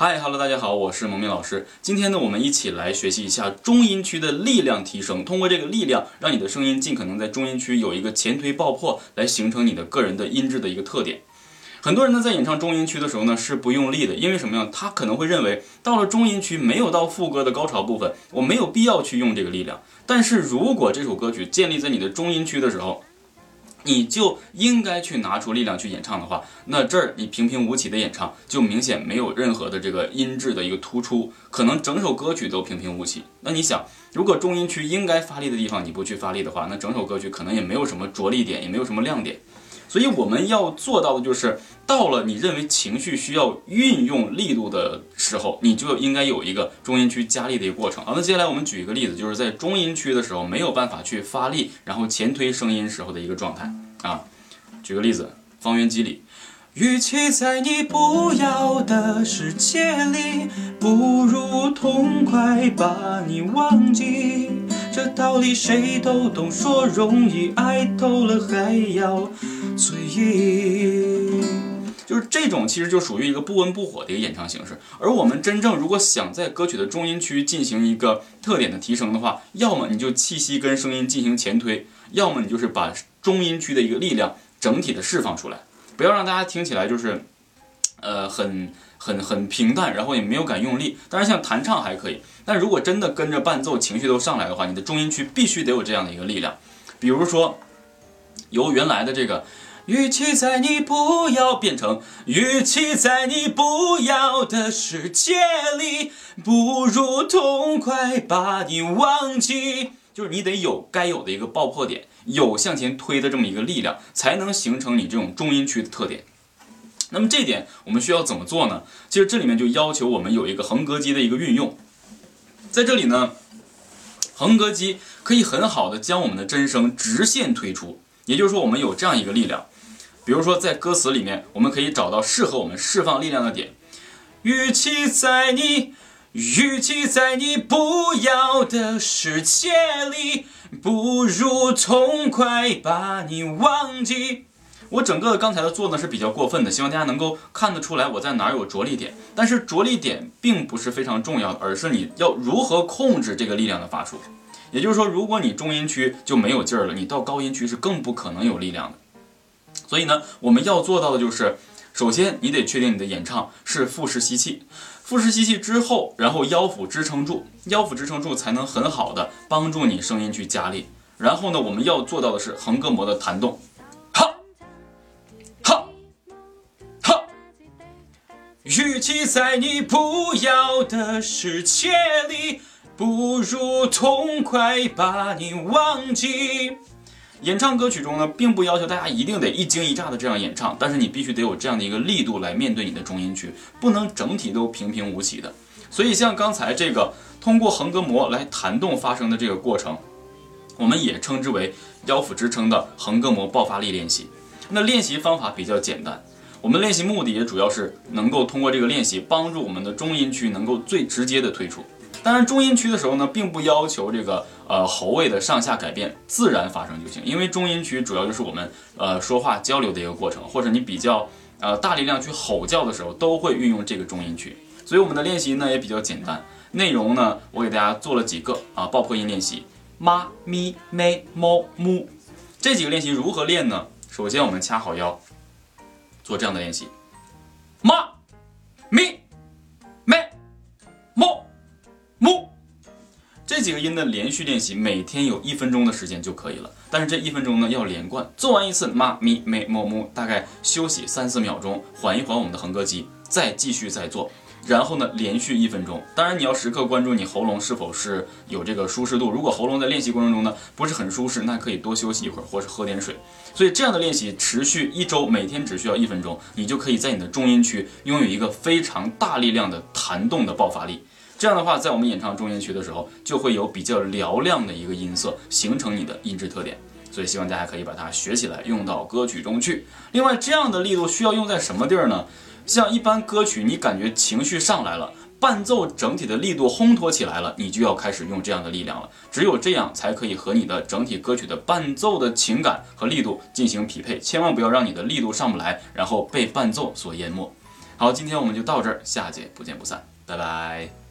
嗨哈喽，大家好，我是蒙面老师。今天呢，我们一起来学习一下中音区的力量提升。通过这个力量，让你的声音尽可能在中音区有一个前推爆破，来形成你的个人的音质的一个特点。很多人呢，在演唱中音区的时候呢，是不用力的，因为什么呀？他可能会认为，到了中音区没有到副歌的高潮部分，我没有必要去用这个力量。但是如果这首歌曲建立在你的中音区的时候，你就应该去拿出力量去演唱的话，那这儿你平平无奇的演唱，就明显没有任何的这个音质的一个突出，可能整首歌曲都平平无奇。那你想，如果中音区应该发力的地方你不去发力的话，那整首歌曲可能也没有什么着力点，也没有什么亮点。所以我们要做到的就是，到了你认为情绪需要运用力度的时候，你就应该有一个中音区加力的一个过程。好，那接下来我们举一个例子，就是在中音区的时候没有办法去发力，然后前推声音时候的一个状态啊。举个例子，方圆几里，与其在你不要的世界里，不如痛快把你忘记。这道理谁都懂，说容易，爱透了还要。醉意，就是这种，其实就属于一个不温不火的一个演唱形式。而我们真正如果想在歌曲的中音区进行一个特点的提升的话，要么你就气息跟声音进行前推，要么你就是把中音区的一个力量整体的释放出来，不要让大家听起来就是，呃，很很很平淡，然后也没有敢用力。当然，像弹唱还可以，但如果真的跟着伴奏，情绪都上来的话，你的中音区必须得有这样的一个力量。比如说，由原来的这个。与其在你不要变成，与其在你不要的世界里，不如痛快把你忘记。就是你得有该有的一个爆破点，有向前推的这么一个力量，才能形成你这种中音区的特点。那么这点我们需要怎么做呢？其实这里面就要求我们有一个横膈肌的一个运用。在这里呢，横膈肌可以很好的将我们的真声直线推出，也就是说我们有这样一个力量。比如说，在歌词里面，我们可以找到适合我们释放力量的点。与其在你，与其在你不要的世界里，不如痛快把你忘记。我整个刚才的做呢是比较过分的，希望大家能够看得出来我在哪儿有着力点。但是着力点并不是非常重要的，而是你要如何控制这个力量的发出。也就是说，如果你中音区就没有劲儿了，你到高音区是更不可能有力量的。所以呢，我们要做到的就是，首先你得确定你的演唱是腹式吸气，腹式吸气之后，然后腰腹支撑住，腰腹支撑住才能很好的帮助你声音去加力。然后呢，我们要做到的是横膈膜的弹动，哈，哈，哈。与其在你不要的世界里，不如痛快把你忘记。演唱歌曲中呢，并不要求大家一定得一惊一乍的这样演唱，但是你必须得有这样的一个力度来面对你的中音区，不能整体都平平无奇的。所以像刚才这个通过横膈膜来弹动发声的这个过程，我们也称之为腰腹支撑的横膈膜爆发力练习。那练习方法比较简单，我们练习目的也主要是能够通过这个练习帮助我们的中音区能够最直接的推出。当然，中音区的时候呢，并不要求这个呃喉位的上下改变，自然发生就行。因为中音区主要就是我们呃说话交流的一个过程，或者你比较呃大力量去吼叫的时候，都会运用这个中音区。所以我们的练习呢也比较简单，内容呢我给大家做了几个啊爆破音练习，妈咪咪猫木这几个练习如何练呢？首先我们掐好腰，做这样的练习，妈咪。几个音的连续练习，每天有一分钟的时间就可以了。但是这一分钟呢，要连贯。做完一次妈咪咪么么，大概休息三四秒钟，缓一缓我们的横膈肌，再继续再做。然后呢，连续一分钟。当然你要时刻关注你喉咙是否是有这个舒适度。如果喉咙在练习过程中呢不是很舒适，那可以多休息一会儿，或是喝点水。所以这样的练习持续一周，每天只需要一分钟，你就可以在你的中音区拥有一个非常大力量的弹动的爆发力。这样的话，在我们演唱中音区的时候，就会有比较嘹亮的一个音色，形成你的音质特点。所以希望大家可以把它学起来，用到歌曲中去。另外，这样的力度需要用在什么地儿呢？像一般歌曲，你感觉情绪上来了，伴奏整体的力度烘托起来了，你就要开始用这样的力量了。只有这样，才可以和你的整体歌曲的伴奏的情感和力度进行匹配。千万不要让你的力度上不来，然后被伴奏所淹没。好，今天我们就到这儿，下节不见不散，拜拜。